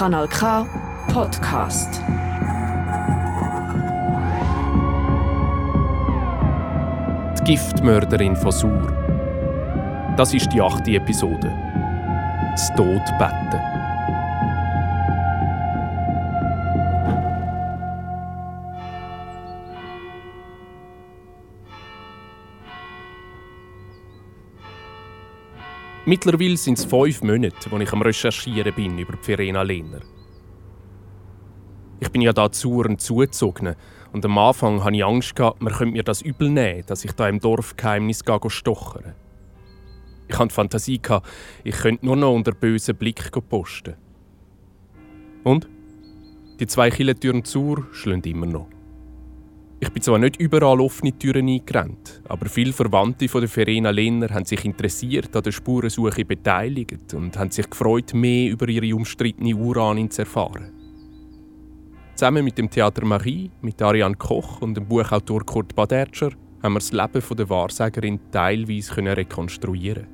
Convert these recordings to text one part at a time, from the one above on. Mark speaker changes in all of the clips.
Speaker 1: Kanal K Podcast.
Speaker 2: Die Giftmörderin von Sur. Das ist die achte Episode. Das Todbetten. Mittlerweile sind es fünf Monate, als ich am Recherchieren bin über Verena Lehner. Ich bin ja da zu und zugezogen und am Anfang hatte ich Angst, gehabt, man könnte mir das übel nehmen, dass ich da im Dorfgeheimnis stochern Ich hatte die Fantasie, ich könnte nur noch unter bösen Blick posten. Und? Die zwei Killentüren zu schlagen immer noch. Ich bin zwar nicht überall offene Türen eingerannt, aber viele Verwandte von der Verena Lehner haben sich interessiert an der Spurensuche beteiligt und haben sich gefreut, mehr über ihre umstrittene Uranin zu erfahren. Zusammen mit dem Theater Marie, mit Ariane Koch und dem Buchautor Kurt Badertscher haben wir das Leben der Wahrsagerin teilweise rekonstruieren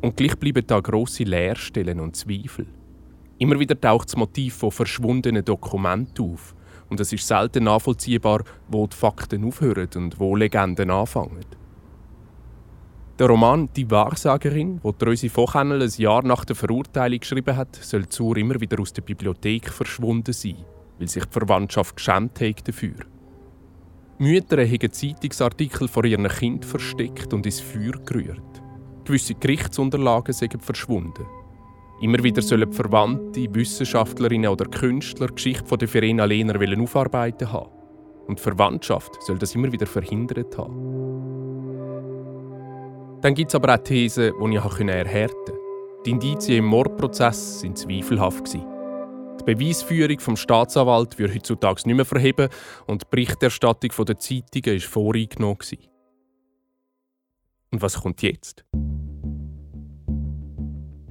Speaker 2: Und gleich bleiben da grosse Leerstellen und Zweifel. Immer wieder taucht das Motiv von verschwundenen Dokumenten auf – und es ist selten nachvollziehbar, wo die Fakten aufhören und wo Legenden anfangen. Der Roman Die Wahrsagerin, wo Rösi Vochennel ein Jahr nach der Verurteilung geschrieben hat, soll Zur immer wieder aus der Bibliothek verschwunden sein, weil sich die Verwandtschaft geschämt hat dafür. Mütter haben Zeitungsartikel vor ihren Kind versteckt und ins Feuer gerührt. Gewisse Gerichtsunterlagen sind verschwunden. Immer wieder sollen Verwandte, Wissenschaftlerinnen oder Künstler die Geschichte der Verena Lehner aufarbeiten haben. Und die Verwandtschaft soll das immer wieder verhindert haben. Dann gibt es aber auch Thesen, die ich erhärten konnte. Die Indizien im Mordprozess waren zweifelhaft. Die Beweisführung vom Staatsanwalt wird heutzutage nicht mehr verheben und die Berichterstattung der Zeitungen war voreingenommen. Und was kommt jetzt?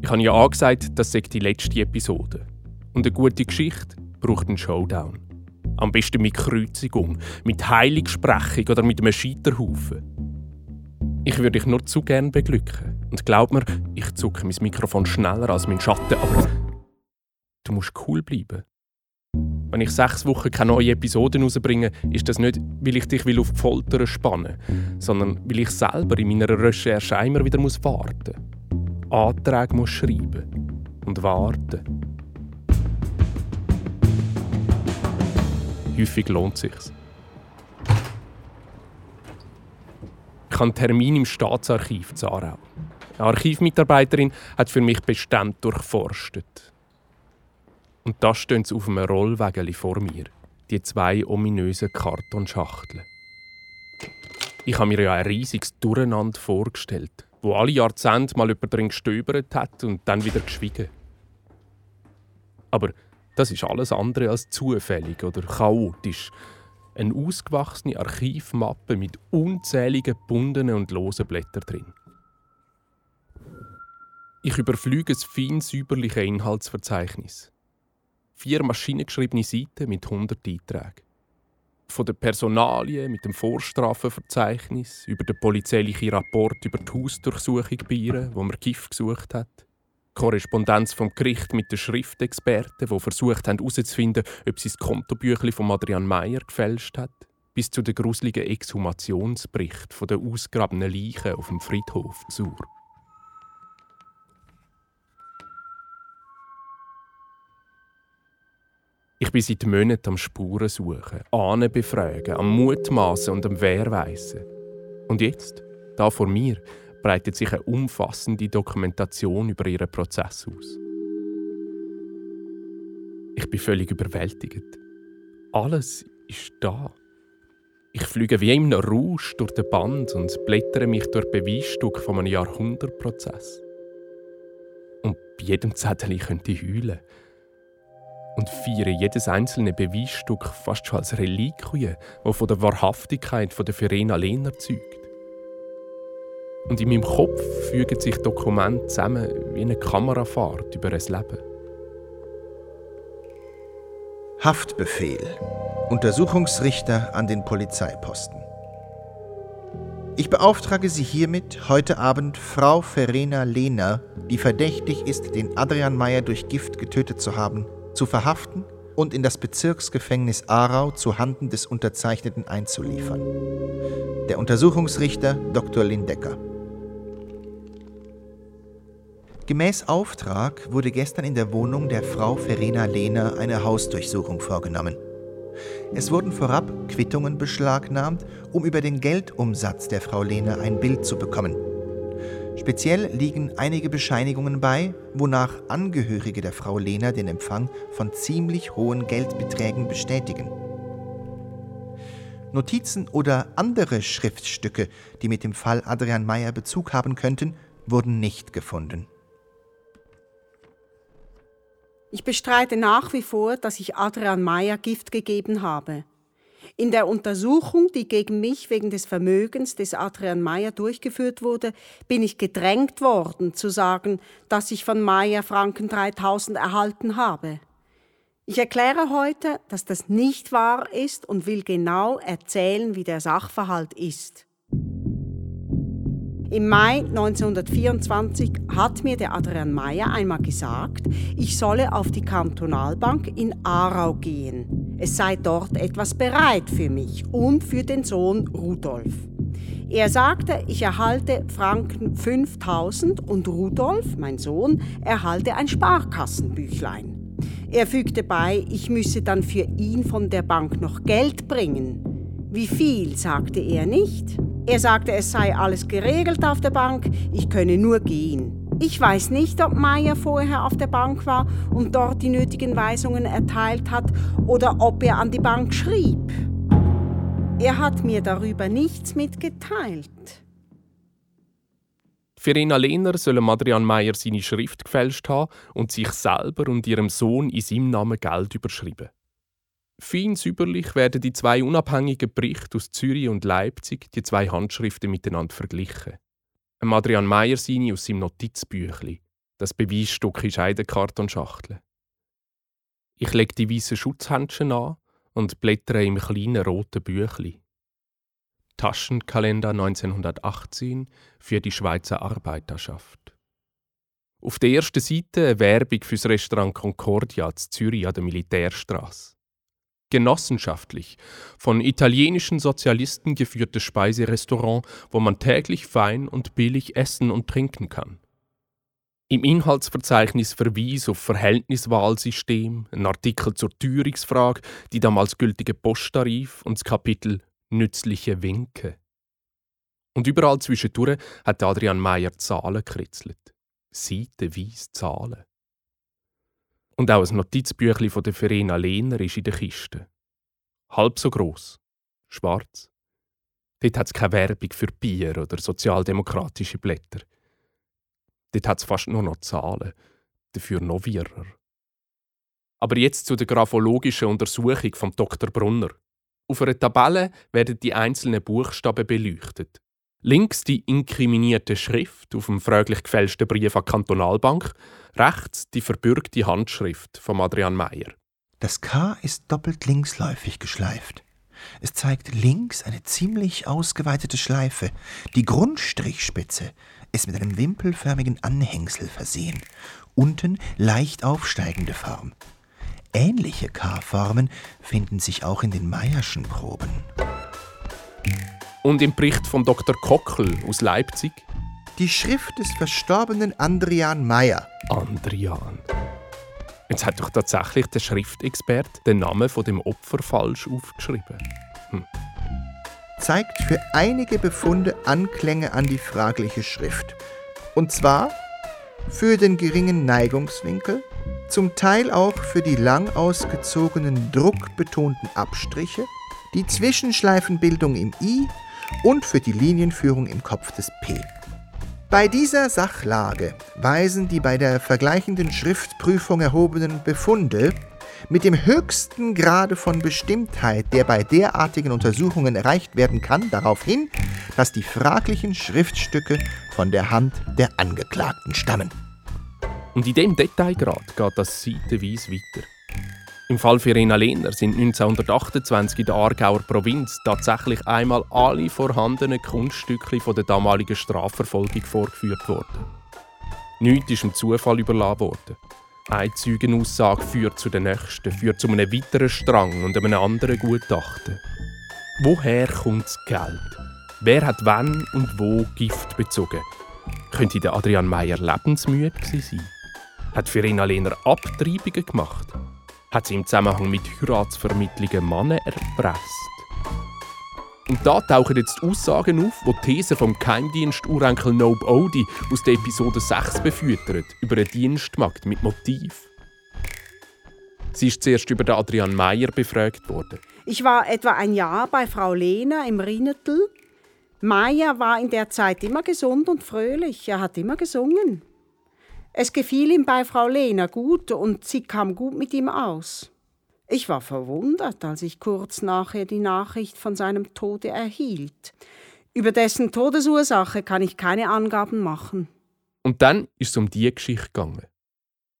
Speaker 2: Ich habe ja angesagt, das sei die letzte Episode. Und eine gute Geschichte braucht einen Showdown. Am besten mit Kreuzigung, mit Heiligsprechung oder mit einem Scheiterhaufen. Ich würde dich nur zu gern beglücken. Und glaub mir, ich zucke mein Mikrofon schneller als mein Schatten, aber du musst cool bleiben. Wenn ich sechs Wochen keine neue Episoden rausbringe, ist das nicht, weil ich dich auf die Folter spannen sondern weil ich selber in meiner Recherche immer wieder warten muss. Anträge muss schreiben und warten. Häufig lohnt es sich. Ich habe einen Termin im Staatsarchiv zu Aarau. Eine Archivmitarbeiterin hat für mich bestimmt durchforstet. Und da stehen sie auf einem Rollwägeli vor mir, die zwei ominösen Kartonschachteln. Ich habe mir ja ein riesiges Durcheinander vorgestellt wo alle Jahrzehnte mal jemand drin gestöbert hat und dann wieder geschwiegen. Aber das ist alles andere als zufällig oder chaotisch. Eine ausgewachsene Archivmappe mit unzähligen gebundenen und losen Blättern drin. Ich überflüge das fein säuberliche Inhaltsverzeichnis. Vier maschinengeschriebene Seiten mit 100 Einträgen von den Personalien mit dem Vorstrafenverzeichnis, über den polizeilichen Rapport über die Hausdurchsuchung bei ihr, wo man Gift gesucht hat. Korrespondenz vom Gericht mit den Schriftexperten, die versucht haben herauszufinden, ob sie das Kontobüchlein von Adrian Meyer gefälscht hat, bis zu den gruseligen Exhumationsbericht von den ausgrabenen Leichen auf dem Friedhof Sur. Ich bin seit Monaten am Spuren suchen, Ahnen befragen, am Mutmaßen und am Wehrweisen. Und jetzt, da vor mir, breitet sich eine umfassende Dokumentation über ihren Prozess aus. Ich bin völlig überwältigt. Alles ist da. Ich fliege wie einem Rausch durch den Band und blättere mich durch Beweisstück von einem Jahrhundertprozess. Und bei jedem Zettel könnte ich heulen und feiere jedes einzelne Beweisstück fast schon als Reliquie, das von der Wahrhaftigkeit der Verena Lehner zeugt. Und in meinem Kopf fügen sich Dokumente zusammen wie eine Kamerafahrt über ein Leben.
Speaker 3: Haftbefehl. Untersuchungsrichter an den Polizeiposten. Ich beauftrage Sie hiermit, heute Abend Frau Verena Lehner, die verdächtig ist, den Adrian Meyer durch Gift getötet zu haben, zu verhaften und in das Bezirksgefängnis Aarau zu Handen des Unterzeichneten einzuliefern. Der Untersuchungsrichter Dr. Lindecker. Gemäß Auftrag wurde gestern in der Wohnung der Frau Verena Lehner eine Hausdurchsuchung vorgenommen. Es wurden vorab Quittungen beschlagnahmt, um über den Geldumsatz der Frau Lehner ein Bild zu bekommen. Speziell liegen einige Bescheinigungen bei, wonach Angehörige der Frau Lehner den Empfang von ziemlich hohen Geldbeträgen bestätigen. Notizen oder andere Schriftstücke, die mit dem Fall Adrian Meyer Bezug haben könnten, wurden nicht gefunden.
Speaker 4: Ich bestreite nach wie vor, dass ich Adrian Meyer Gift gegeben habe. In der Untersuchung, die gegen mich wegen des Vermögens des Adrian Meyer durchgeführt wurde, bin ich gedrängt worden, zu sagen, dass ich von Meyer Franken 3000 erhalten habe. Ich erkläre heute, dass das nicht wahr ist und will genau erzählen, wie der Sachverhalt ist. Im Mai 1924 hat mir der Adrian Meyer einmal gesagt, ich solle auf die Kantonalbank in Aarau gehen. Es sei dort etwas bereit für mich und für den Sohn Rudolf. Er sagte, ich erhalte Franken 5000 und Rudolf, mein Sohn, erhalte ein Sparkassenbüchlein. Er fügte bei, ich müsse dann für ihn von der Bank noch Geld bringen. Wie viel, sagte er nicht. Er sagte, es sei alles geregelt auf der Bank, ich könne nur gehen. Ich weiß nicht, ob Meyer vorher auf der Bank war und dort die nötigen Weisungen erteilt hat oder ob er an die Bank schrieb. Er hat mir darüber nichts mitgeteilt.
Speaker 2: Verena Lehner soll Adrian Meyer seine Schrift gefälscht haben und sich selber und ihrem Sohn in seinem Namen Geld überschrieben. Fein säuberlich werden die zwei unabhängigen Berichte aus Zürich und Leipzig, die zwei Handschriften miteinander verglichen. Ein Adrian Meyer seine aus seinem Notizbüchli. Das Beweisstück ist Kartonschachtel. Ich lege die weißen Schutzhändchen an und blättere im kleinen roten Büchli. Taschenkalender 1918 für die Schweizer Arbeiterschaft. Auf der ersten Seite eine Werbung fürs Restaurant Concordia zu Zürich an der Militärstraße genossenschaftlich, von italienischen Sozialisten geführtes Speiserestaurant, wo man täglich fein und billig essen und trinken kann. Im Inhaltsverzeichnis Verweis auf Verhältniswahlsystem, ein Artikel zur Teuerungsfrage, die damals gültige Posttarif und das Kapitel Nützliche Winke. Und überall zwischendurch hat Adrian Meyer Zahlen gekritzelt. Seitenweise Zahlen. Und auch ein Notizbüchlein von der Verena Lehner ist in der Kiste. Halb so groß, schwarz. Dort hat es keine Werbung für Bier oder sozialdemokratische Blätter. Dort hat es fast nur noch Zahlen, dafür noch wirrer. Aber jetzt zu der graphologischen Untersuchung vom Dr. Brunner. Auf einer Tabelle werden die einzelnen Buchstaben beleuchtet. Links die inkriminierte Schrift auf dem fraglich gefälschten Brief an die Kantonalbank, rechts die verbürgte Handschrift von Adrian Meyer.
Speaker 3: Das K ist doppelt linksläufig geschleift. Es zeigt links eine ziemlich ausgeweitete Schleife. Die Grundstrichspitze ist mit einem wimpelförmigen Anhängsel versehen. Unten leicht aufsteigende Form. Ähnliche K-Formen finden sich auch in den Meyerschen Proben.
Speaker 2: Und im Bericht von Dr. Kockel aus Leipzig?
Speaker 3: Die Schrift des verstorbenen Andrian Meyer.
Speaker 2: Andrian. Jetzt hat doch tatsächlich der Schriftexpert den Namen von dem Opfer falsch aufgeschrieben. Hm.
Speaker 3: Zeigt für einige Befunde Anklänge an die fragliche Schrift. Und zwar für den geringen Neigungswinkel, zum Teil auch für die lang ausgezogenen druckbetonten Abstriche, die Zwischenschleifenbildung im I und für die Linienführung im Kopf des P. Bei dieser Sachlage weisen die bei der vergleichenden Schriftprüfung erhobenen Befunde mit dem höchsten Grade von Bestimmtheit, der bei derartigen Untersuchungen erreicht werden kann, darauf hin, dass die fraglichen Schriftstücke von der Hand der Angeklagten stammen.
Speaker 2: Und in dem Detailgrad geht das seitenweise weiter. Im Fall Verena Lehner sind 1928 in der Aargauer Provinz tatsächlich einmal alle vorhandenen Kunststücke von der damaligen Strafverfolgung vorgeführt worden. Nichts ist dem Zufall überlassen worden. Eine Zeugenaussage führt zu der nächsten, führt zu einem weiteren Strang und einem anderen Gutachten. Woher kommt das Geld? Wer hat wann und wo Gift bezogen? Könnte der Adrian Meyer lebensmüde sein? Hat Verena Lehner Abtreibungen gemacht? Hat sie im Zusammenhang mit Heiratsvermittlungen Männer erpresst. Und da tauchen jetzt Aussagen auf, die die These vom Geheimdienst Urenkel Nobe Odi aus der Episode 6 befüttert, über eine Dienstmagd mit Motiv. Sie ist zuerst über Adrian Meyer befragt worden.
Speaker 4: Ich war etwa ein Jahr bei Frau Lena im Rinnetel. Meyer war in der Zeit immer gesund und fröhlich. Er hat immer gesungen. Es gefiel ihm bei Frau Lena gut und sie kam gut mit ihm aus. Ich war verwundert, als ich kurz nachher die Nachricht von seinem Tode erhielt. Über dessen Todesursache kann ich keine Angaben machen.
Speaker 2: Und dann ist es um die Geschichte gegangen.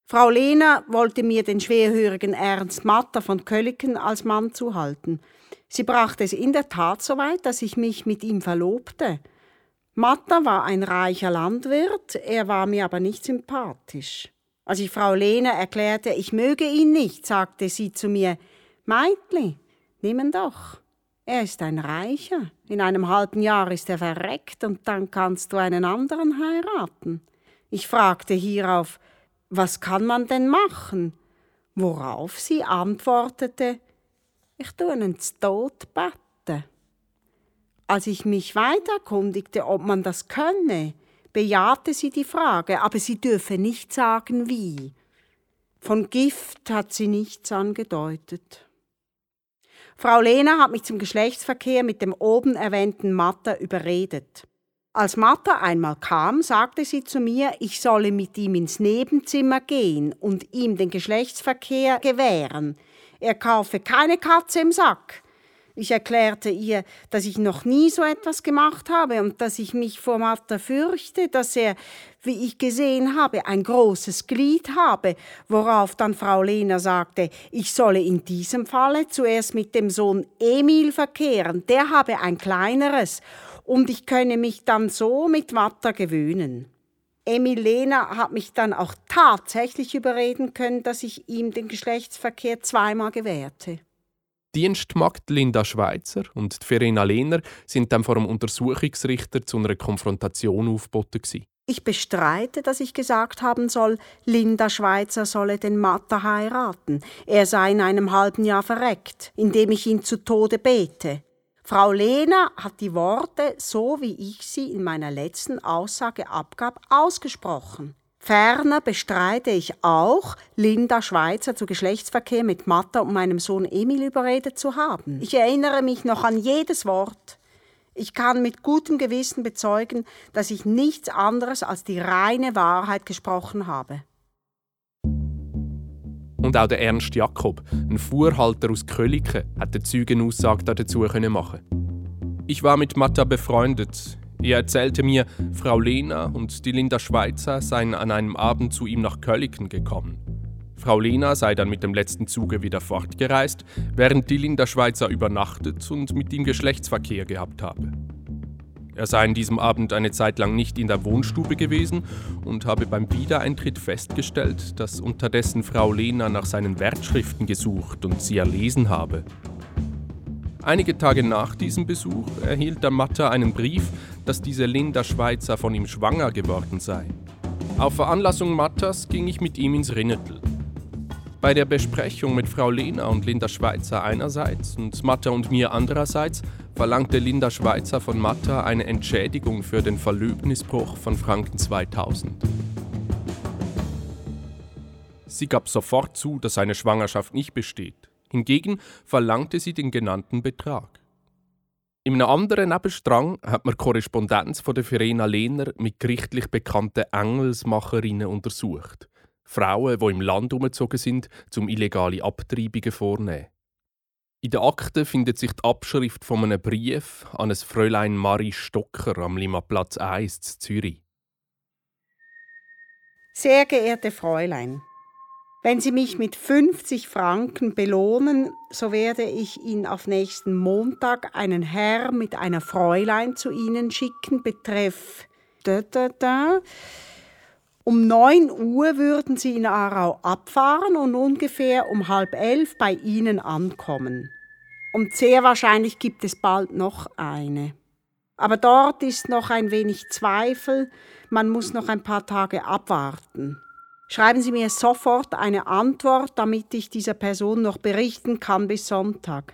Speaker 4: Frau Lena wollte mir den schwerhörigen Ernst Matter von Kölliken als Mann zuhalten. Sie brachte es in der Tat so weit, dass ich mich mit ihm verlobte. Matta war ein reicher Landwirt, er war mir aber nicht sympathisch. Als ich Frau Lena erklärte, ich möge ihn nicht, sagte sie zu mir, Meitli, nimm ihn doch. Er ist ein Reicher. In einem halben Jahr ist er verreckt und dann kannst du einen anderen heiraten. Ich fragte hierauf, was kann man denn machen? Worauf sie antwortete, ich tu ihn zu Tod betten. Als ich mich weiter erkundigte, ob man das könne, bejahte sie die Frage, aber sie dürfe nicht sagen, wie. Von Gift hat sie nichts angedeutet. Frau Lena hat mich zum Geschlechtsverkehr mit dem oben erwähnten Matter überredet. Als Matter einmal kam, sagte sie zu mir, ich solle mit ihm ins Nebenzimmer gehen und ihm den Geschlechtsverkehr gewähren. Er kaufe keine Katze im Sack. Ich erklärte ihr, dass ich noch nie so etwas gemacht habe und dass ich mich vor Martha fürchte, dass er, wie ich gesehen habe, ein großes Glied habe, worauf dann Frau Lena sagte, ich solle in diesem Falle zuerst mit dem Sohn Emil verkehren, der habe ein kleineres, und ich könne mich dann so mit Martha gewöhnen. Emil Lena hat mich dann auch tatsächlich überreden können, dass ich ihm den Geschlechtsverkehr zweimal gewährte.
Speaker 2: Dienstmagd Linda Schweizer und Verena Lehner sind dann vor dem Untersuchungsrichter zu einer Konfrontation aufgeboten.
Speaker 4: Ich bestreite, dass ich gesagt haben soll, Linda Schweizer solle den Matter heiraten. Er sei in einem halben Jahr verreckt, indem ich ihn zu Tode bete. Frau Lehner hat die Worte, so wie ich sie in meiner letzten Aussage abgab, ausgesprochen. Ferner bestreite ich auch, Linda Schweizer zu Geschlechtsverkehr mit Matta und meinem Sohn Emil überredet zu haben. Ich erinnere mich noch an jedes Wort. Ich kann mit gutem Gewissen bezeugen, dass ich nichts anderes als die reine Wahrheit gesprochen habe.
Speaker 2: Und auch der Ernst Jakob, ein Fuhrhalter aus Köliken, hat eine Zeugenaussage dazu machen. Ich war mit Matta befreundet. Er erzählte mir, Frau Lena und die Linda Schweizer seien an einem Abend zu ihm nach Kölliken gekommen. Frau Lena sei dann mit dem letzten Zuge wieder fortgereist, während die Linda Schweizer übernachtet und mit ihm Geschlechtsverkehr gehabt habe. Er sei an diesem Abend eine Zeit lang nicht in der Wohnstube gewesen und habe beim Wiedereintritt festgestellt, dass unterdessen Frau Lena nach seinen Wertschriften gesucht und sie erlesen habe. Einige Tage nach diesem Besuch erhielt der Matter einen Brief, dass diese Linda Schweizer von ihm schwanger geworden sei. Auf Veranlassung Matters ging ich mit ihm ins Rinnetel. Bei der Besprechung mit Frau Lena und Linda Schweizer einerseits und Matter und mir andererseits verlangte Linda Schweizer von Matter eine Entschädigung für den Verlöbnisbruch von Franken 2000. Sie gab sofort zu, dass seine Schwangerschaft nicht besteht. Hingegen verlangte sie den genannten Betrag. In einem anderen Nebenstrang hat man Korrespondenz von der Verena Lehner mit gerichtlich bekannten Engelsmacherinnen untersucht. Frauen, die im Land umgezogen sind, zum illegale Abtreibungen vornehmen. In der Akte findet sich die Abschrift von einem Brief an ein Fräulein Marie Stocker am Limaplatz 1 zu Zürich.
Speaker 4: Sehr geehrte Fräulein, Wenn Sie mich mit 50 Franken belohnen, so werde ich Ihnen auf nächsten Montag einen Herr mit einer Fräulein zu Ihnen schicken, betreff da, da, da. Um 9 Uhr würden Sie in Aarau abfahren und ungefähr um halb elf bei Ihnen ankommen. Und sehr wahrscheinlich gibt es bald noch eine. Aber dort ist noch ein wenig Zweifel, man muss noch ein paar Tage abwarten. Schreiben Sie mir sofort eine Antwort, damit ich dieser Person noch berichten kann bis Sonntag.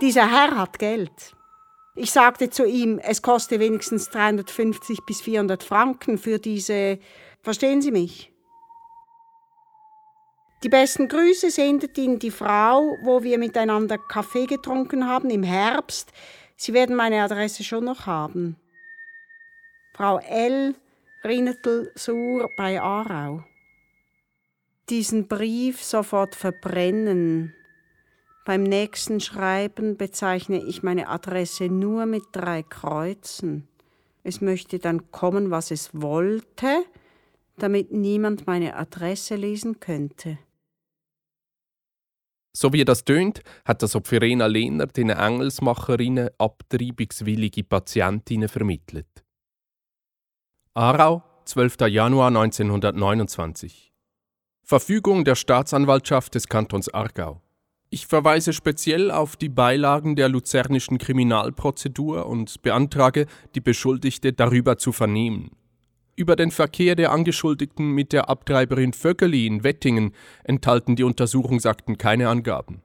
Speaker 4: Dieser Herr hat Geld. Ich sagte zu ihm, es koste wenigstens 350 bis 400 Franken für diese. Verstehen Sie mich? Die besten Grüße sendet Ihnen die Frau, wo wir miteinander Kaffee getrunken haben im Herbst. Sie werden meine Adresse schon noch haben. Frau L. Rinnetel-Sur bei Aarau. Diesen Brief sofort verbrennen. Beim nächsten Schreiben bezeichne ich meine Adresse nur mit drei Kreuzen. Es möchte dann kommen, was es wollte, damit niemand meine Adresse lesen könnte.
Speaker 2: So wie das tönt, hat das Verena Lehner den Engelsmacherinnen abtreibungswillige Patientinnen vermittelt. Aarau, 12. Januar 1929. Verfügung der Staatsanwaltschaft des Kantons Aargau. Ich verweise speziell auf die Beilagen der luzernischen Kriminalprozedur und beantrage, die Beschuldigte darüber zu vernehmen. Über den Verkehr der Angeschuldigten mit der Abtreiberin Vöckeli in Wettingen enthalten die Untersuchungsakten keine Angaben.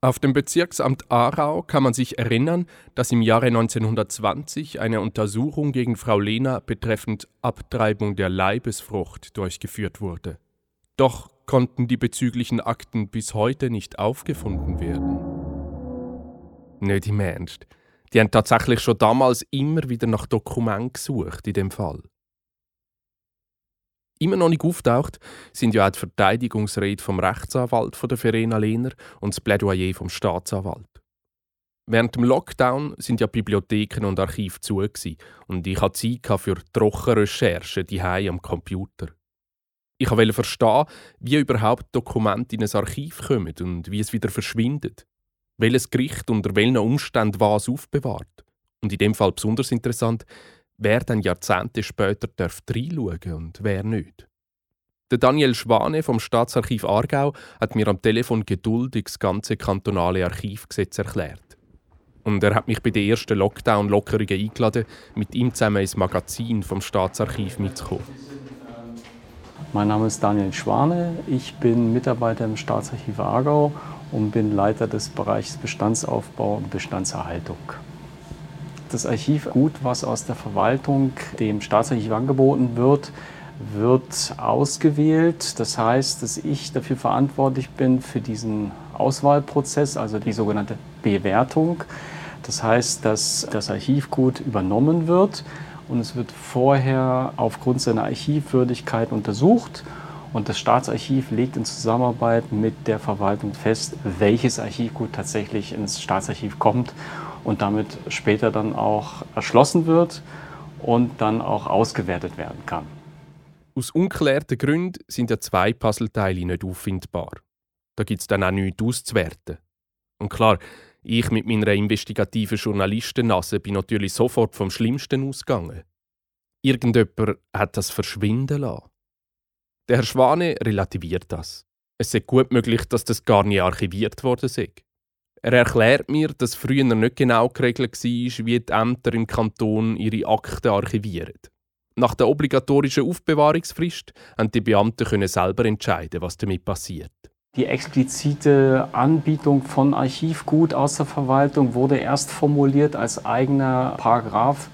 Speaker 2: Auf dem Bezirksamt Aarau kann man sich erinnern, dass im Jahre 1920 eine Untersuchung gegen Frau Lehner betreffend Abtreibung der Leibesfrucht durchgeführt wurde. Doch konnten die bezüglichen Akten bis heute nicht aufgefunden werden. Nicht im Ernst. Die haben tatsächlich schon damals immer wieder nach Dokumenten gesucht in dem Fall. Immer noch nicht auftaucht sind ja auch die Verteidigungsrede vom Rechtsanwalt von der Verena Lehner und das Plädoyer vom Staatsanwalt. Während dem Lockdown sind ja Bibliotheken und Archive zu und ich hatte Zeit für Trockenrecherchen die am Computer. Ich wollte verstehen, wie überhaupt Dokumente in ein Archiv kommen und wie es wieder verschwindet. Welches Gericht unter welchen Umständen was aufbewahrt. Und in dem Fall besonders interessant, wer dann Jahrzehnte später darf reinschauen und wer nicht. Der Daniel Schwane vom Staatsarchiv Aargau hat mir am Telefon geduldig das ganze kantonale Archivgesetz erklärt. Und er hat mich bei den ersten Lockdown-Lockerungen eingeladen, mit ihm zusammen ins Magazin vom Staatsarchiv mitzukommen.
Speaker 5: Mein Name ist Daniel Schwane, ich bin Mitarbeiter im Staatsarchiv Aargau und bin Leiter des Bereichs Bestandsaufbau und Bestandserhaltung das Archivgut, was aus der Verwaltung dem Staatsarchiv angeboten wird, wird ausgewählt. Das heißt, dass ich dafür verantwortlich bin für diesen Auswahlprozess, also die sogenannte Bewertung. Das heißt, dass das Archivgut übernommen wird und es wird vorher aufgrund seiner Archivwürdigkeit untersucht und das Staatsarchiv legt in Zusammenarbeit mit der Verwaltung fest, welches Archivgut tatsächlich ins Staatsarchiv kommt und damit später dann auch erschlossen wird und dann auch ausgewertet werden kann.
Speaker 2: Aus unklärten Gründen sind ja zwei Puzzleteile nicht auffindbar. Da gibt es dann auch nichts auszuwerten. Und klar, ich mit meiner investigativen Journalistennase bin natürlich sofort vom Schlimmsten ausgegangen. Irgendjemand hat das verschwinden lassen. Der Herr Schwane relativiert das. Es ist gut möglich, dass das gar nicht archiviert worden ist. Er erklärt mir, dass früher nicht genau geregelt war, wie die Ämter im Kanton ihre Akten archivieren. Nach der obligatorischen Aufbewahrungsfrist haben die Beamten selber entscheiden, was damit passiert.
Speaker 5: Die explizite Anbietung von Archivgut aus der Verwaltung wurde erst formuliert als eigener Paragraph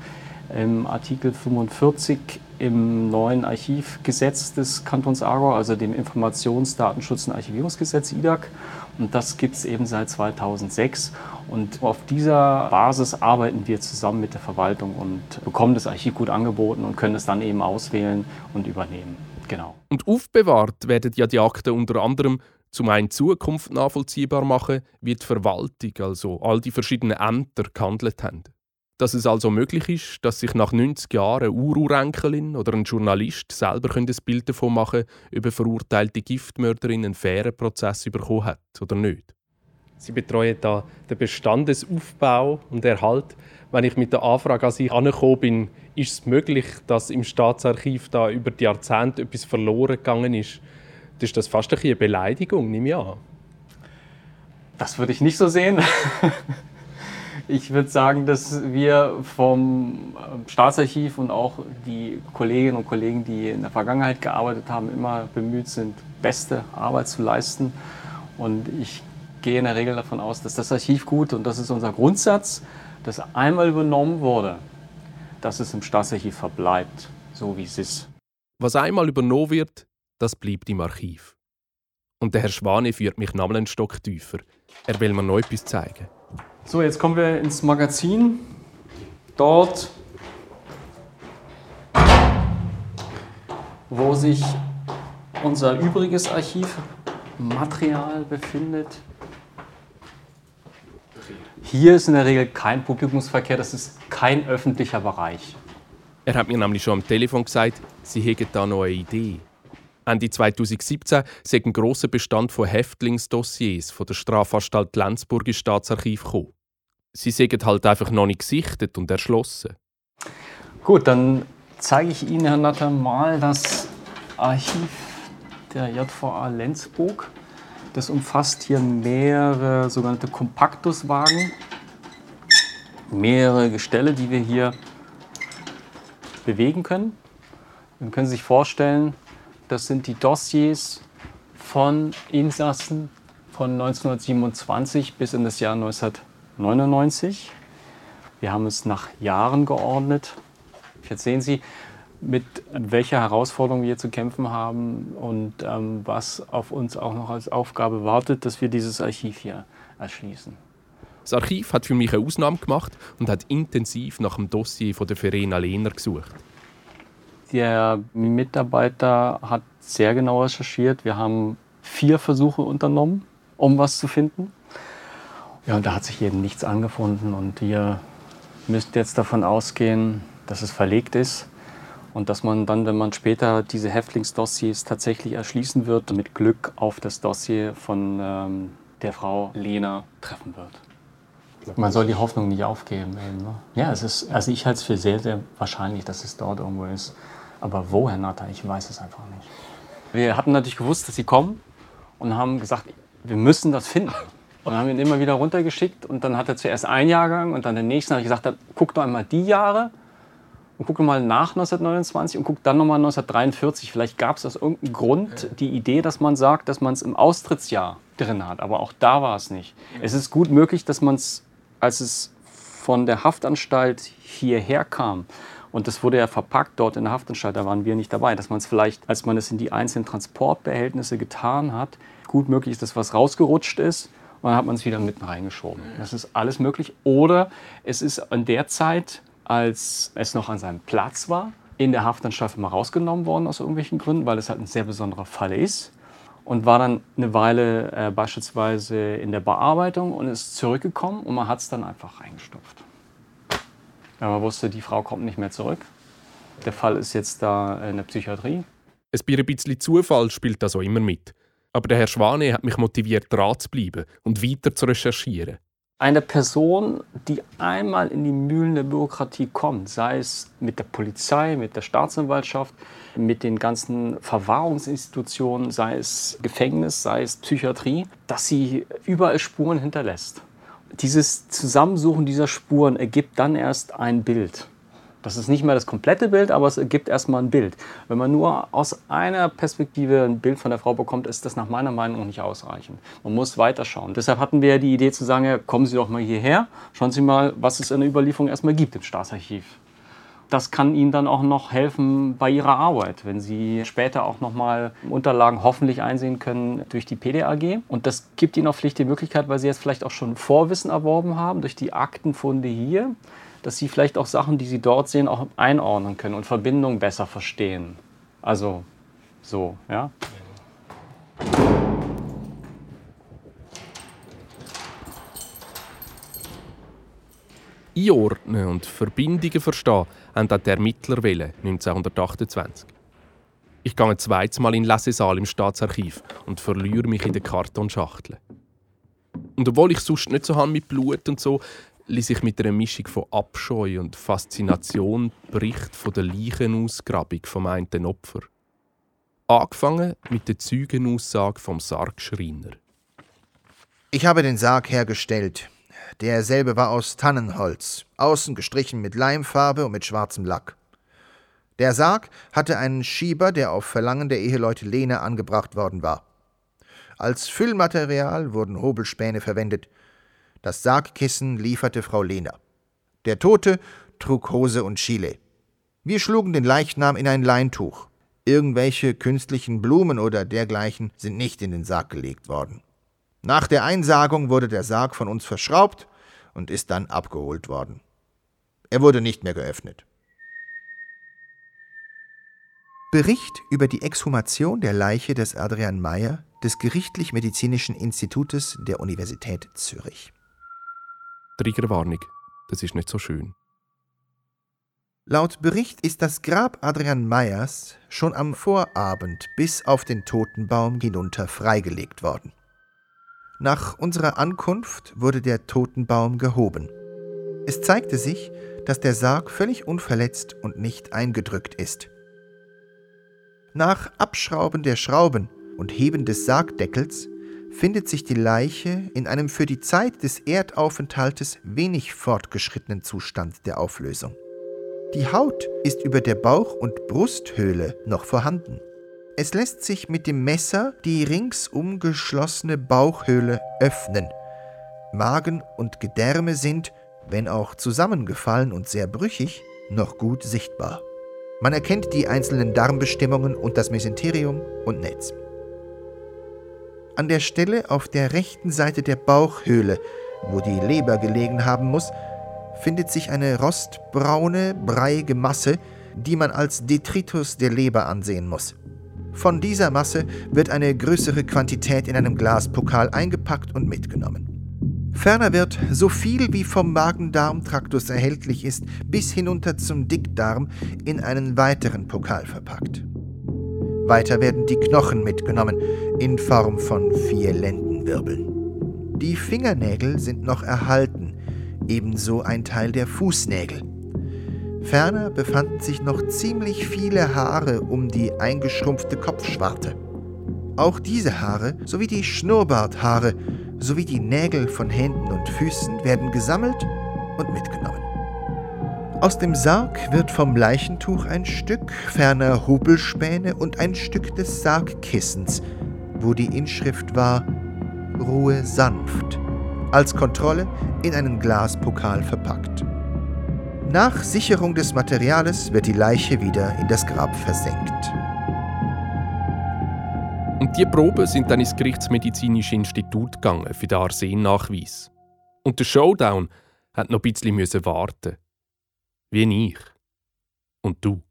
Speaker 5: im Artikel 45 im neuen Archivgesetz des Kantons Aargau, also dem Informationsdatenschutz- und Archivierungsgesetz IDAG. Und das gibt es eben seit 2006. Und auf dieser Basis arbeiten wir zusammen mit der Verwaltung und bekommen das Archiv gut angeboten und können es dann eben auswählen und übernehmen. Genau.
Speaker 2: Und aufbewahrt werden ja die Akten unter anderem zum einen Zukunft nachvollziehbar machen, wie die Verwaltung, also all die verschiedenen Ämter gehandelt haben. Dass es also möglich ist, dass sich nach 90 Jahren eine Ururenkelin oder ein Journalist selber ein Bild davon machen können, ob eine verurteilte Giftmörderin einen fairen Prozess bekommen hat oder nicht. Sie betreuen da den Bestandesaufbau und Erhalt. Wenn ich mit der Anfrage an Sie angekommen bin, ist es möglich, dass im Staatsarchiv da über die Jahrzehnte etwas verloren gegangen ist. Das ist das fast eine Beleidigung, nehme ich an.
Speaker 5: Das würde ich nicht so sehen. Ich würde sagen, dass wir vom ähm, Staatsarchiv und auch die Kolleginnen und Kollegen, die in der Vergangenheit gearbeitet haben, immer bemüht sind, beste Arbeit zu leisten. Und ich gehe in der Regel davon aus, dass das Archiv gut und das ist unser Grundsatz, das einmal übernommen wurde, dass es im Staatsarchiv verbleibt, so wie es ist.
Speaker 2: Was einmal übernommen wird, das bleibt im Archiv. Und der Herr Schwane führt mich nochmal Stock tiefer. Er will mir noch etwas zeigen.
Speaker 5: So, jetzt kommen wir ins Magazin. Dort, wo sich unser übriges Archivmaterial befindet. Hier ist in der Regel kein Publikumsverkehr, das ist kein öffentlicher Bereich.
Speaker 2: Er hat mir nämlich schon am Telefon gesagt, sie hätten da noch eine Idee. Ende 2017 sei ein grosser Bestand von Häftlingsdossiers von der Strafanstalt Lenzburg ins Staatsarchiv gekommen. Sie sind halt einfach noch nicht gesichtet und erschlossen.
Speaker 5: Gut, dann zeige ich Ihnen, Herr Natter, mal das Archiv der JVA Lenzburg. Das umfasst hier mehrere sogenannte Kompaktuswagen, mehrere Gestelle, die wir hier bewegen können. Dann können Sie sich vorstellen, das sind die Dossiers von Insassen von 1927 bis in das Jahr 1999. Wir haben es nach Jahren geordnet. Jetzt sehen Sie, mit welcher Herausforderung wir zu kämpfen haben und ähm, was auf uns auch noch als Aufgabe wartet, dass wir dieses Archiv hier erschließen.
Speaker 2: Das Archiv hat für mich eine Ausnahme gemacht und hat intensiv nach dem Dossier von der Verena Lehner gesucht.
Speaker 5: Der Mitarbeiter hat sehr genau recherchiert. Wir haben vier Versuche unternommen, um was zu finden. Ja, und da hat sich eben nichts angefunden. Und ihr müsst jetzt davon ausgehen, dass es verlegt ist und dass man dann, wenn man später diese Häftlingsdossiers tatsächlich erschließen wird, mit Glück auf das Dossier von ähm, der Frau Lena treffen wird. Man soll die Hoffnung nicht aufgeben. Eben, ne? Ja, es ist, also ich halte es für sehr, sehr wahrscheinlich, dass es dort irgendwo ist. Aber wo, Herr Natter, ich weiß es einfach nicht. Wir hatten natürlich gewusst, dass sie kommen und haben gesagt, wir müssen das finden. Und haben ihn immer wieder runtergeschickt und dann hat er zuerst einen Jahrgang und dann den nächsten. habe ich gesagt, guck doch einmal die Jahre und guck mal nach 1929 und guck dann nochmal 1943. Vielleicht gab es aus irgendeinem Grund die Idee, dass man sagt, dass man es im Austrittsjahr drin hat. Aber auch da war es nicht. Es ist gut möglich, dass man es, als es von der Haftanstalt hierher kam, und das wurde ja verpackt dort in der Haftanstalt, da waren wir nicht dabei, dass man es vielleicht, als man es in die einzelnen Transportbehältnisse getan hat, gut möglich ist, dass was rausgerutscht ist und dann hat man es wieder mitten reingeschoben. Das ist alles möglich. Oder es ist in der Zeit, als es noch an seinem Platz war, in der Haftanstalt mal rausgenommen worden aus irgendwelchen Gründen, weil es halt ein sehr besonderer Fall ist und war dann eine Weile äh, beispielsweise in der Bearbeitung und ist zurückgekommen und man hat es dann einfach reingestopft. Ja, man wusste, die Frau kommt nicht mehr zurück. Der Fall ist jetzt da in der Psychiatrie.
Speaker 2: Ein bisschen Zufall spielt das auch immer mit. Aber der Herr Schwane hat mich motiviert, dran zu bleiben und weiter zu recherchieren.
Speaker 5: Eine Person, die einmal in die Mühlen der Bürokratie kommt, sei es mit der Polizei, mit der Staatsanwaltschaft, mit den ganzen Verwahrungsinstitutionen, sei es Gefängnis, sei es Psychiatrie, dass sie überall Spuren hinterlässt dieses Zusammensuchen dieser Spuren ergibt dann erst ein Bild. Das ist nicht mehr das komplette Bild, aber es ergibt erstmal ein Bild. Wenn man nur aus einer Perspektive ein Bild von der Frau bekommt, ist das nach meiner Meinung nicht ausreichend. Man muss weiterschauen. Deshalb hatten wir ja die Idee zu sagen, ja, kommen Sie doch mal hierher, schauen Sie mal, was es in der Überlieferung erstmal gibt im Staatsarchiv das kann Ihnen dann auch noch helfen bei Ihrer Arbeit, wenn Sie später auch nochmal Unterlagen hoffentlich einsehen können durch die PDAG. Und das gibt Ihnen auch Pflicht die Möglichkeit, weil Sie jetzt vielleicht auch schon Vorwissen erworben haben durch die Aktenfunde hier, dass Sie vielleicht auch Sachen, die Sie dort sehen, auch einordnen können und Verbindungen besser verstehen. Also so, ja.
Speaker 2: Einordnen und Verbindungen verstehen haben auch die Ermittler 1928. Ich gehe zweites Mal in den Lesesaal im Staatsarchiv und verliere mich in den Kartonschachteln. Und obwohl ich sonst nicht so habe mit Blut und so, ließ ich mit einer Mischung von Abscheu und Faszination Bericht von der Leichenausgrabung vom einen Opfer. Angefangen mit der Zeugenaussage vom Sargschreiner.
Speaker 3: Ich habe den Sarg hergestellt. Derselbe war aus Tannenholz, außen gestrichen mit Leimfarbe und mit schwarzem Lack. Der Sarg hatte einen Schieber, der auf Verlangen der Eheleute Lehne angebracht worden war. Als Füllmaterial wurden Hobelspäne verwendet. Das Sargkissen lieferte Frau Lehner. Der Tote trug Hose und Chile. Wir schlugen den Leichnam in ein Leintuch. Irgendwelche künstlichen Blumen oder dergleichen sind nicht in den Sarg gelegt worden. Nach der Einsagung wurde der Sarg von uns verschraubt und ist dann abgeholt worden. Er wurde nicht mehr geöffnet. Bericht über die Exhumation der Leiche des Adrian Meyer des Gerichtlich-Medizinischen Institutes der Universität Zürich.
Speaker 2: Triggerwarnung, das ist nicht so schön.
Speaker 3: Laut Bericht ist das Grab Adrian Meyers schon am Vorabend bis auf den Totenbaum hinunter freigelegt worden. Nach unserer Ankunft wurde der Totenbaum gehoben. Es zeigte sich, dass der Sarg völlig unverletzt und nicht eingedrückt ist. Nach Abschrauben der Schrauben und Heben des Sargdeckels findet sich die Leiche in einem für die Zeit des Erdaufenthaltes wenig fortgeschrittenen Zustand der Auflösung. Die Haut ist über der Bauch- und Brusthöhle noch vorhanden. Es lässt sich mit dem Messer die ringsum geschlossene Bauchhöhle öffnen. Magen und Gedärme sind, wenn auch zusammengefallen und sehr brüchig, noch gut sichtbar. Man erkennt die einzelnen Darmbestimmungen und das Mesenterium und Netz. An der Stelle auf der rechten Seite der Bauchhöhle, wo die Leber gelegen haben muss, findet sich eine rostbraune, breiige Masse, die man als Detritus der Leber ansehen muss. Von dieser Masse wird eine größere Quantität in einem Glaspokal eingepackt und mitgenommen. Ferner wird so viel wie vom Magen-Darm-Traktus erhältlich ist, bis hinunter zum Dickdarm in einen weiteren Pokal verpackt. Weiter werden die Knochen mitgenommen, in Form von vier Lendenwirbeln. Die Fingernägel sind noch erhalten, ebenso ein Teil der Fußnägel. Ferner befanden sich noch ziemlich viele Haare um die eingeschrumpfte Kopfschwarte. Auch diese Haare sowie die Schnurrbarthaare sowie die Nägel von Händen und Füßen werden gesammelt und mitgenommen. Aus dem Sarg wird vom Leichentuch ein Stück, ferner Hubelspäne und ein Stück des Sargkissens, wo die Inschrift war Ruhe sanft, als Kontrolle in einen Glaspokal verpackt. Nach Sicherung des Materials wird die Leiche wieder in das Grab versenkt.
Speaker 2: Und die Proben sind dann ins Gerichtsmedizinische Institut gegangen für den Arsennachweis. Und der Showdown hat noch ein bisschen warten. Wie ich. Und du.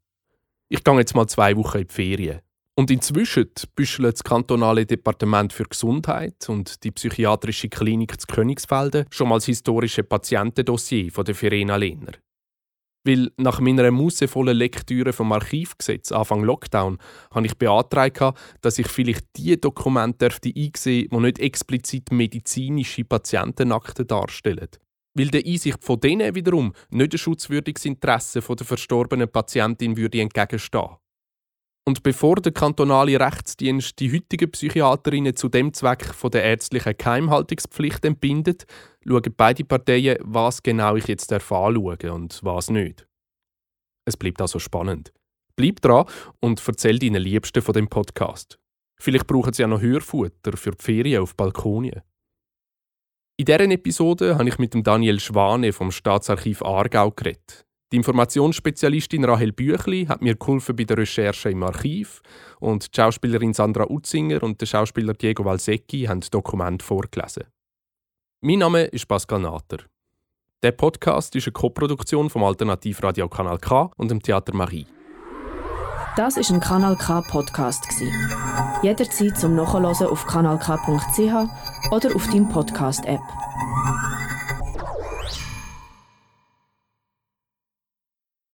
Speaker 2: Ich gehe jetzt mal zwei Wochen in die Ferien. Und inzwischen büscheln das kantonale Departement für Gesundheit und die psychiatrische Klinik zu Königsfelden schon mal das historische Patientendossier von der Verena Lehner. Weil nach meiner musevollen Lektüre vom Archivgesetz Anfang Lockdown habe ich beantragt, dass ich vielleicht die Dokumente einsehen die nicht explizit medizinische Patientenakten darstellen. Weil der Einsicht von denen wiederum nicht ein schutzwürdiges Interesse der verstorbenen Patientin würde entgegenstehen. Und bevor der kantonale Rechtsdienst die heutigen Psychiaterinnen zu dem Zweck von der ärztlichen Geheimhaltungspflicht entbindet, schauen beide Parteien, was genau ich jetzt anschauen und was nicht. Es bleibt also spannend. Bleib dran und erzähl deinen Liebsten von dem Podcast. Vielleicht brauchen sie ja noch Hörfutter für die Ferien auf Balkonien. In dieser Episode habe ich mit dem Daniel Schwane vom Staatsarchiv Aargau geredet. Die Informationsspezialistin Rahel Büchli hat mir geholfen bei der Recherche im Archiv und die Schauspielerin Sandra Utzinger und der Schauspieler Diego Valsecchi haben das Dokument vorgelesen. Mein Name ist Pascal Natter. Der Podcast ist eine Koproduktion vom Alternativradio Kanal K und dem Theater Marie.
Speaker 1: Das ist ein Kanal K Podcast Jederzeit zum Nachhören auf kanalk.ch oder auf deinem Podcast App.